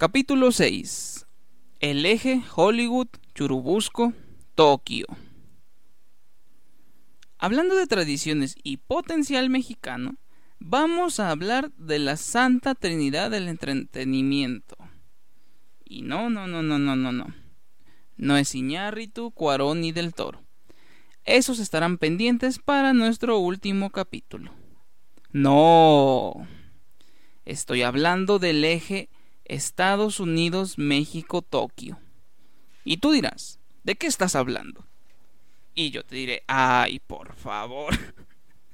Capítulo 6. El eje Hollywood, Churubusco, Tokio. Hablando de tradiciones y potencial mexicano, vamos a hablar de la Santa Trinidad del Entretenimiento. Y no, no, no, no, no, no, no. No es Iñárritu, Cuarón ni del Toro. Esos estarán pendientes para nuestro último capítulo. No. Estoy hablando del eje Estados Unidos, México, Tokio. Y tú dirás, ¿de qué estás hablando? Y yo te diré, ay, por favor.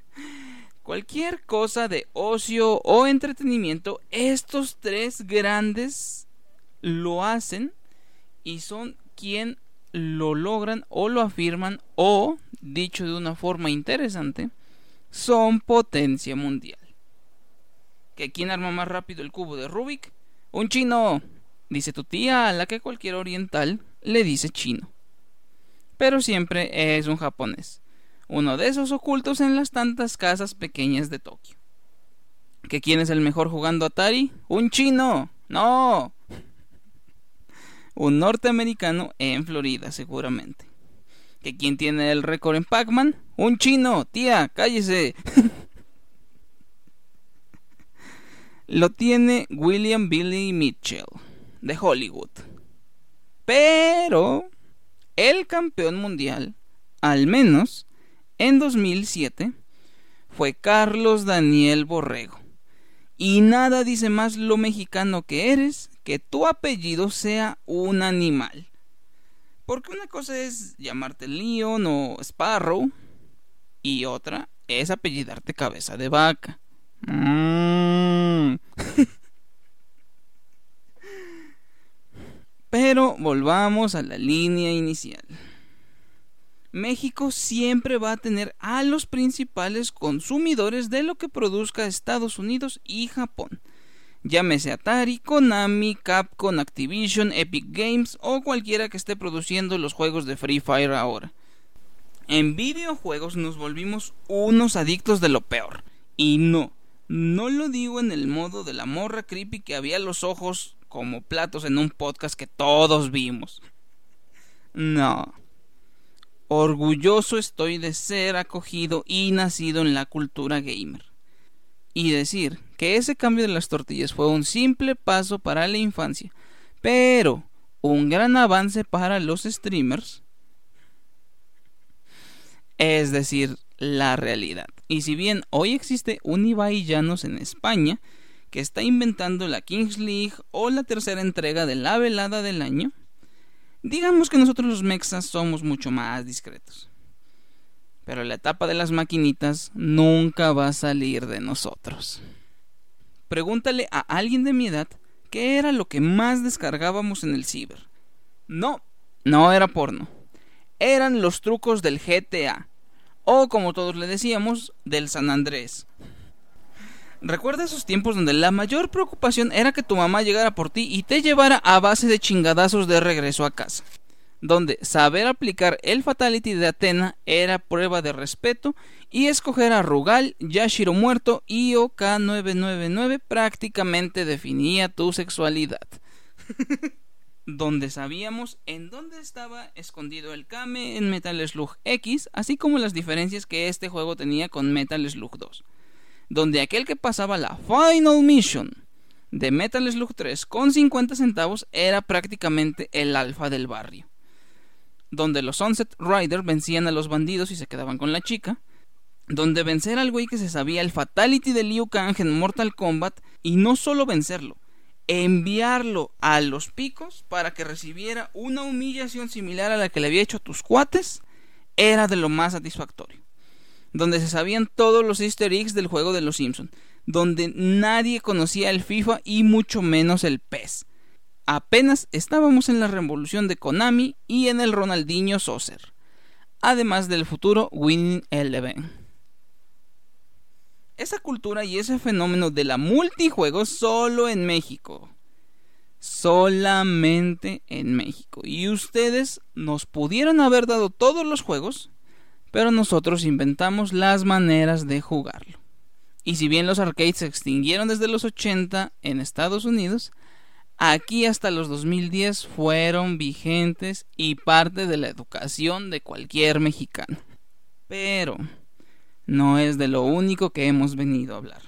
Cualquier cosa de ocio o entretenimiento, estos tres grandes lo hacen y son quien lo logran o lo afirman o, dicho de una forma interesante, son potencia mundial. ¿Que quién arma más rápido el cubo de Rubik? Un chino, dice tu tía, a la que cualquier oriental le dice chino. Pero siempre es un japonés, uno de esos ocultos en las tantas casas pequeñas de Tokio. ¿Que quién es el mejor jugando Atari? Un chino. No. Un norteamericano en Florida, seguramente. ¿Que quién tiene el récord en Pac-Man? Un chino. Tía, cállese. lo tiene William Billy Mitchell, de Hollywood. Pero el campeón mundial, al menos en 2007, fue Carlos Daniel Borrego. Y nada dice más lo mexicano que eres que tu apellido sea un animal. Porque una cosa es llamarte Leon o Sparrow y otra es apellidarte cabeza de vaca. Mm. Pero volvamos a la línea inicial. México siempre va a tener a los principales consumidores de lo que produzca Estados Unidos y Japón. Llámese Atari, Konami, Capcom, Activision, Epic Games o cualquiera que esté produciendo los juegos de Free Fire ahora. En videojuegos nos volvimos unos adictos de lo peor. Y no, no lo digo en el modo de la morra creepy que había los ojos como platos en un podcast que todos vimos. No. Orgulloso estoy de ser acogido y nacido en la cultura gamer. Y decir que ese cambio de las tortillas fue un simple paso para la infancia, pero un gran avance para los streamers. Es decir, la realidad. Y si bien hoy existe un Ibai Llanos en España, que está inventando la Kings League o la tercera entrega de la velada del año, digamos que nosotros los mexas somos mucho más discretos. Pero la etapa de las maquinitas nunca va a salir de nosotros. Pregúntale a alguien de mi edad qué era lo que más descargábamos en el ciber. No, no era porno. Eran los trucos del GTA o como todos le decíamos, del San Andrés. Recuerda esos tiempos donde la mayor preocupación era que tu mamá llegara por ti y te llevara a base de chingadazos de regreso a casa. Donde saber aplicar el Fatality de Atena era prueba de respeto y escoger a Rugal, Yashiro muerto y OK999 prácticamente definía tu sexualidad. donde sabíamos en dónde estaba escondido el Kame en Metal Slug X, así como las diferencias que este juego tenía con Metal Slug 2, donde aquel que pasaba la Final Mission de Metal Slug 3 con 50 centavos era prácticamente el alfa del barrio, donde los Sunset Rider vencían a los bandidos y se quedaban con la chica, donde vencer al güey que se sabía el Fatality de Liu Kang en Mortal Kombat y no solo vencerlo, enviarlo a los picos para que recibiera una humillación similar a la que le había hecho a tus cuates era de lo más satisfactorio. Donde se sabían todos los easter eggs del juego de los Simpson, donde nadie conocía el FIFA y mucho menos el PES. Apenas estábamos en la revolución de Konami y en el Ronaldinho Saucer, además del futuro Winning Eleven esa cultura y ese fenómeno de la multijuego solo en México. Solamente en México. Y ustedes nos pudieron haber dado todos los juegos, pero nosotros inventamos las maneras de jugarlo. Y si bien los arcades se extinguieron desde los 80 en Estados Unidos, aquí hasta los 2010 fueron vigentes y parte de la educación de cualquier mexicano. Pero no es de lo único que hemos venido a hablar.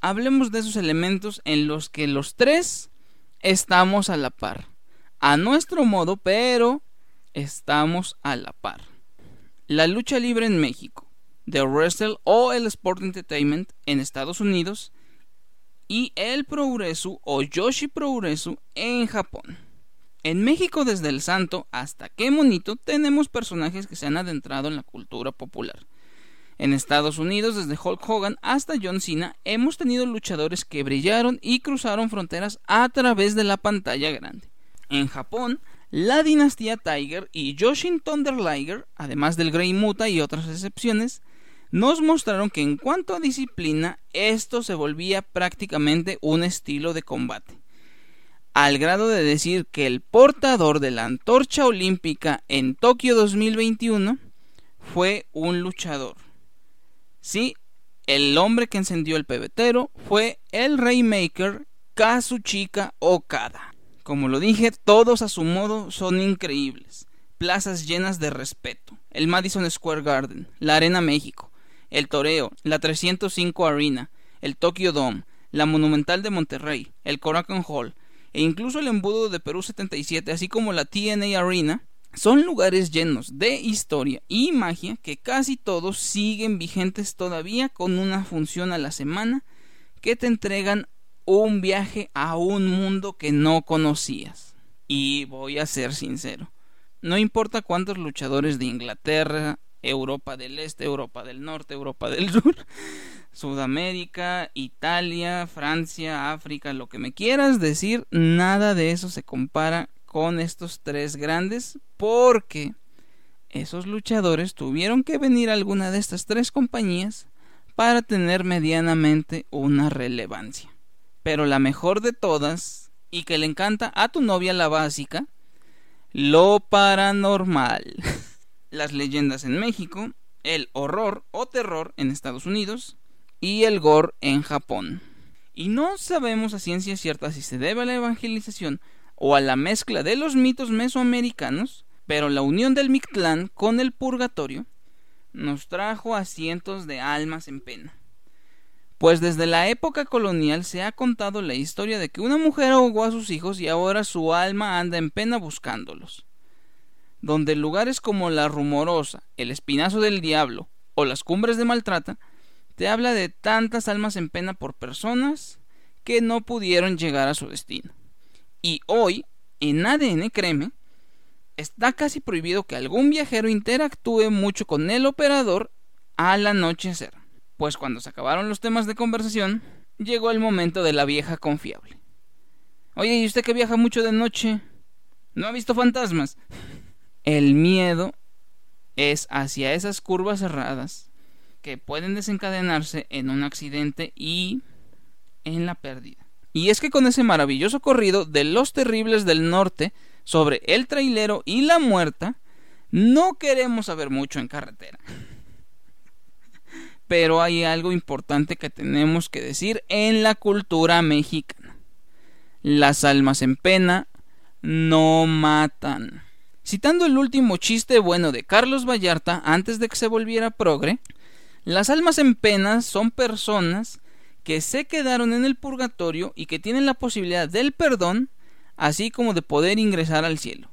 Hablemos de esos elementos en los que los tres estamos a la par. A nuestro modo, pero estamos a la par. La lucha libre en México, The Wrestle o el Sport Entertainment en Estados Unidos y el Progreso o Yoshi Progreso en Japón. En México desde el santo hasta qué monito tenemos personajes que se han adentrado en la cultura popular. En Estados Unidos, desde Hulk Hogan hasta John Cena, hemos tenido luchadores que brillaron y cruzaron fronteras a través de la pantalla grande. En Japón, la dinastía Tiger y Yoshin Thunder Liger, además del Grey Muta y otras excepciones, nos mostraron que en cuanto a disciplina, esto se volvía prácticamente un estilo de combate. Al grado de decir que el portador de la antorcha olímpica en Tokio 2021 fue un luchador. Sí, el hombre que encendió el pebetero fue el Raymaker Kazuchika Okada. Como lo dije, todos a su modo son increíbles. Plazas llenas de respeto. El Madison Square Garden, la Arena México, el Toreo, la 305 Arena, el Tokyo Dome, la Monumental de Monterrey, el Korakuen Hall e incluso el embudo de Perú 77, así como la TNA Arena, son lugares llenos de historia y magia que casi todos siguen vigentes todavía con una función a la semana que te entregan un viaje a un mundo que no conocías. Y voy a ser sincero, no importa cuántos luchadores de Inglaterra, Europa del Este, Europa del Norte, Europa del Sur, Sudamérica, Italia, Francia, África, lo que me quieras decir, nada de eso se compara con estos tres grandes porque esos luchadores tuvieron que venir a alguna de estas tres compañías para tener medianamente una relevancia. Pero la mejor de todas, y que le encanta a tu novia la básica, lo paranormal. Las leyendas en México, el horror o terror en Estados Unidos y el gore en Japón. Y no sabemos a ciencia cierta si se debe a la evangelización o a la mezcla de los mitos mesoamericanos, pero la unión del Mictlán con el purgatorio nos trajo a cientos de almas en pena. Pues desde la época colonial se ha contado la historia de que una mujer ahogó a sus hijos y ahora su alma anda en pena buscándolos. Donde lugares como la Rumorosa, el Espinazo del Diablo o las Cumbres de Maltrata te habla de tantas almas en pena por personas que no pudieron llegar a su destino. Y hoy, en ADN Creme, está casi prohibido que algún viajero interactúe mucho con el operador al anochecer. Pues cuando se acabaron los temas de conversación, llegó el momento de la vieja confiable. Oye, ¿y usted que viaja mucho de noche? ¿No ha visto fantasmas? El miedo es hacia esas curvas cerradas que pueden desencadenarse en un accidente y en la pérdida. Y es que con ese maravilloso corrido de los terribles del norte sobre el trailero y la muerta, no queremos saber mucho en carretera. Pero hay algo importante que tenemos que decir en la cultura mexicana. Las almas en pena no matan. Citando el último chiste bueno de Carlos Vallarta antes de que se volviera progre, las almas en pena son personas que se quedaron en el purgatorio y que tienen la posibilidad del perdón, así como de poder ingresar al cielo.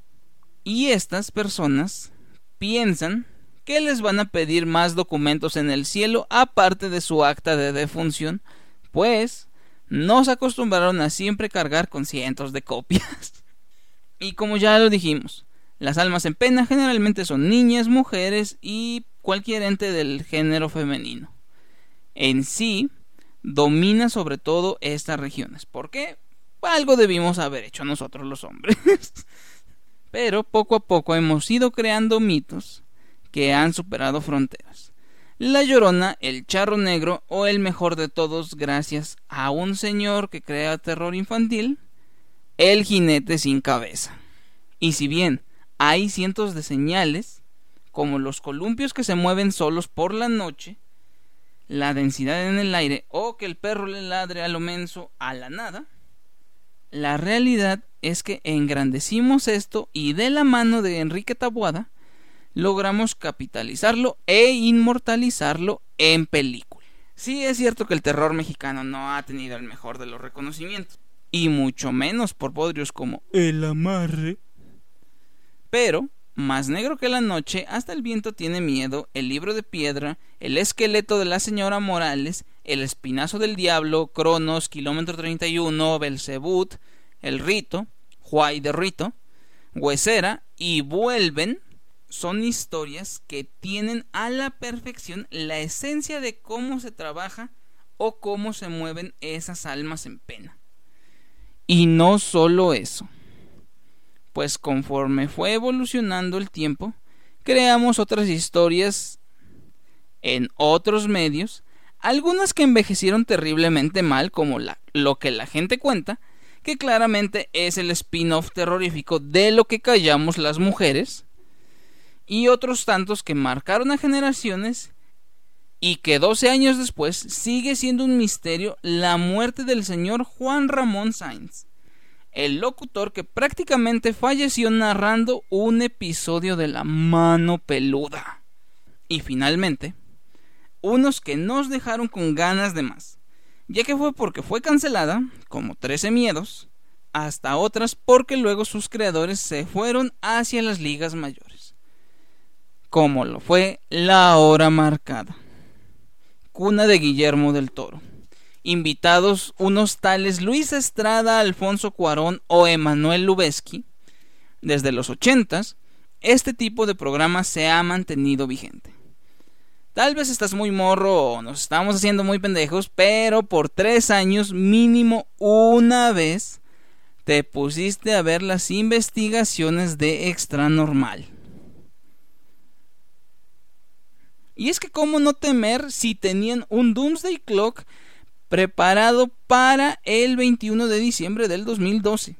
Y estas personas piensan que les van a pedir más documentos en el cielo aparte de su acta de defunción, pues no se acostumbraron a siempre cargar con cientos de copias. y como ya lo dijimos, las almas en pena generalmente son niñas, mujeres y cualquier ente del género femenino. En sí, domina sobre todo estas regiones. ¿Por qué? Algo debimos haber hecho nosotros los hombres. Pero poco a poco hemos ido creando mitos que han superado fronteras. La Llorona, el Charro Negro o el mejor de todos gracias a un señor que crea terror infantil, el jinete sin cabeza. Y si bien hay cientos de señales, como los columpios que se mueven solos por la noche, la densidad en el aire o que el perro le ladre a lo menso a la nada, La realidad es que engrandecimos esto y de la mano de Enrique Tabuada logramos capitalizarlo e inmortalizarlo en película. Sí es cierto que el terror mexicano no ha tenido el mejor de los reconocimientos, y mucho menos por podrios como El amarre. Pero, más negro que la noche, hasta el viento tiene miedo, el libro de piedra, el esqueleto de la señora Morales, el espinazo del diablo, Cronos, kilómetro 31, Belzebut, el rito, Juay de Rito, Huesera y Vuelven son historias que tienen a la perfección la esencia de cómo se trabaja o cómo se mueven esas almas en pena. Y no solo eso, pues conforme fue evolucionando el tiempo, creamos otras historias en otros medios, algunas que envejecieron terriblemente mal, como lo que la gente cuenta, que claramente es el spin-off terrorífico de lo que callamos las mujeres, y otros tantos que marcaron a generaciones y que 12 años después sigue siendo un misterio la muerte del señor Juan Ramón Sainz, el locutor que prácticamente falleció narrando un episodio de La mano peluda. Y finalmente, unos que nos dejaron con ganas de más, ya que fue porque fue cancelada, como 13 miedos, hasta otras porque luego sus creadores se fueron hacia las ligas mayores como lo fue La Hora Marcada, cuna de Guillermo del Toro. Invitados unos tales Luis Estrada, Alfonso Cuarón o Emanuel Lubezki. Desde los ochentas, este tipo de programa se ha mantenido vigente. Tal vez estás muy morro o nos estamos haciendo muy pendejos, pero por tres años mínimo una vez te pusiste a ver las investigaciones de Extra Normal. Y es que cómo no temer si tenían un Doomsday Clock preparado para el 21 de diciembre del 2012.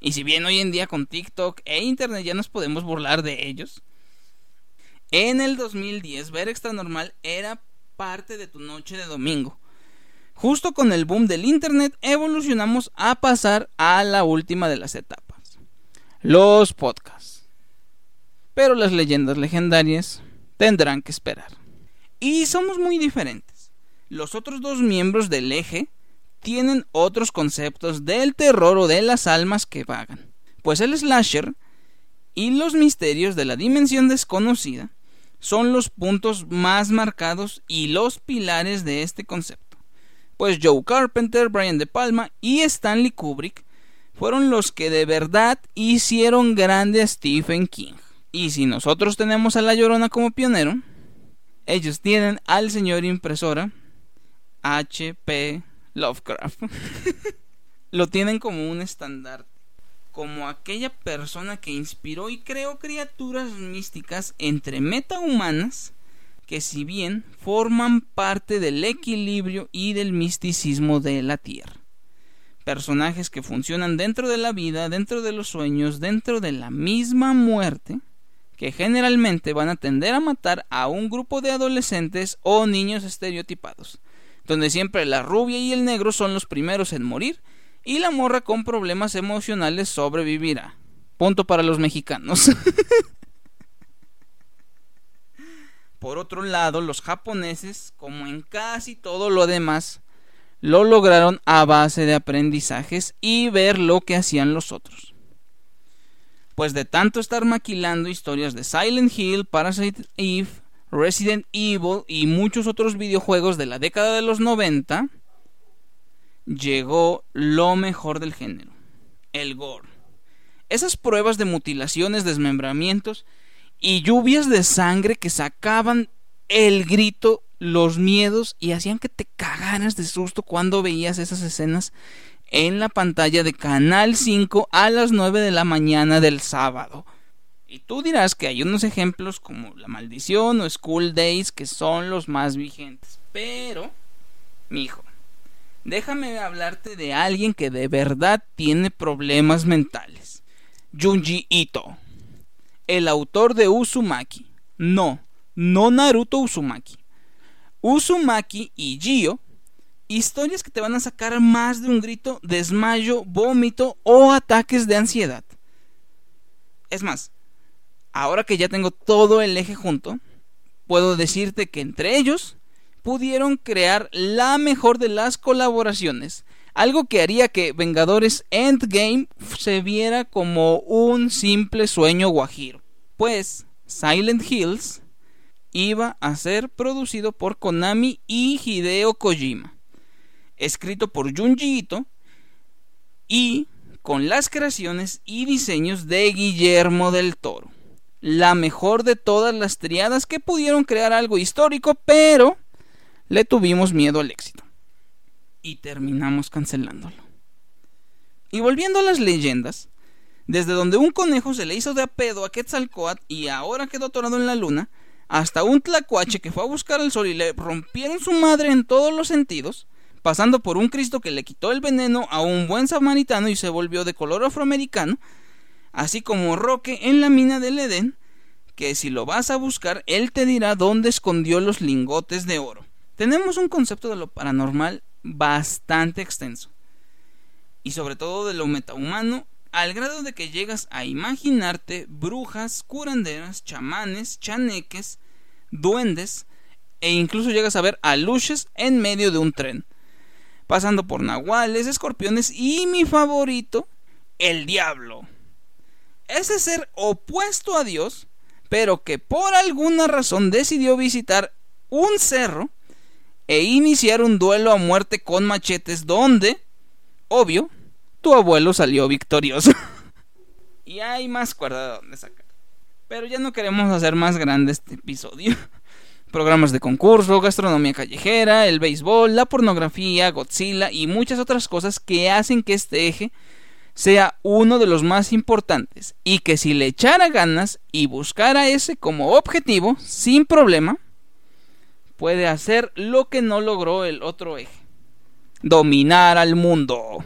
Y si bien hoy en día con TikTok e Internet ya nos podemos burlar de ellos, en el 2010 ver Extra Normal era parte de tu noche de domingo. Justo con el boom del Internet evolucionamos a pasar a la última de las etapas, los podcasts. Pero las leyendas legendarias tendrán que esperar. Y somos muy diferentes. Los otros dos miembros del eje tienen otros conceptos del terror o de las almas que vagan. Pues el slasher y los misterios de la dimensión desconocida son los puntos más marcados y los pilares de este concepto. Pues Joe Carpenter, Brian De Palma y Stanley Kubrick fueron los que de verdad hicieron grande a Stephen King. Y si nosotros tenemos a La Llorona como pionero, ellos tienen al señor impresora H.P. Lovecraft. Lo tienen como un estandarte, como aquella persona que inspiró y creó criaturas místicas entre metahumanas que si bien forman parte del equilibrio y del misticismo de la Tierra. Personajes que funcionan dentro de la vida, dentro de los sueños, dentro de la misma muerte, que generalmente van a tender a matar a un grupo de adolescentes o niños estereotipados, donde siempre la rubia y el negro son los primeros en morir y la morra con problemas emocionales sobrevivirá. Punto para los mexicanos. Por otro lado, los japoneses, como en casi todo lo demás, lo lograron a base de aprendizajes y ver lo que hacían los otros pues de tanto estar maquilando historias de Silent Hill, Parasite Eve, Resident Evil y muchos otros videojuegos de la década de los 90, llegó lo mejor del género, el gore. Esas pruebas de mutilaciones, desmembramientos y lluvias de sangre que sacaban el grito, los miedos y hacían que te cagaras de susto cuando veías esas escenas en la pantalla de Canal 5 a las 9 de la mañana del sábado. Y tú dirás que hay unos ejemplos como La Maldición o School Days que son los más vigentes. Pero, mijo, déjame hablarte de alguien que de verdad tiene problemas mentales. Junji Ito, el autor de Uzumaki. No, no Naruto Uzumaki. Uzumaki y Gio Historias que te van a sacar más de un grito, desmayo, vómito o ataques de ansiedad. Es más, ahora que ya tengo todo el eje junto, puedo decirte que entre ellos pudieron crear la mejor de las colaboraciones, algo que haría que Vengadores Endgame se viera como un simple sueño guajiro. Pues Silent Hills iba a ser producido por Konami y Hideo Kojima escrito por Junji Ito y con las creaciones y diseños de Guillermo del Toro. La mejor de todas las triadas que pudieron crear algo histórico, pero le tuvimos miedo al éxito. Y terminamos cancelándolo. Y volviendo a las leyendas, desde donde un conejo se le hizo de apedo a Quetzalcoatl y ahora quedó atorado en la luna, hasta un tlacuache que fue a buscar al sol y le rompieron su madre en todos los sentidos, pasando por un Cristo que le quitó el veneno a un buen samaritano y se volvió de color afroamericano, así como Roque en la mina del Edén, que si lo vas a buscar, él te dirá dónde escondió los lingotes de oro. Tenemos un concepto de lo paranormal bastante extenso, y sobre todo de lo metahumano, al grado de que llegas a imaginarte brujas, curanderas, chamanes, chaneques, duendes, e incluso llegas a ver aluches en medio de un tren pasando por nahuales, escorpiones y mi favorito, el diablo. Ese ser opuesto a Dios, pero que por alguna razón decidió visitar un cerro e iniciar un duelo a muerte con machetes donde, obvio, tu abuelo salió victorioso. y hay más cuerda de donde sacar. Pero ya no queremos hacer más grande este episodio programas de concurso, gastronomía callejera, el béisbol, la pornografía, Godzilla y muchas otras cosas que hacen que este eje sea uno de los más importantes y que si le echara ganas y buscara ese como objetivo, sin problema, puede hacer lo que no logró el otro eje. Dominar al mundo.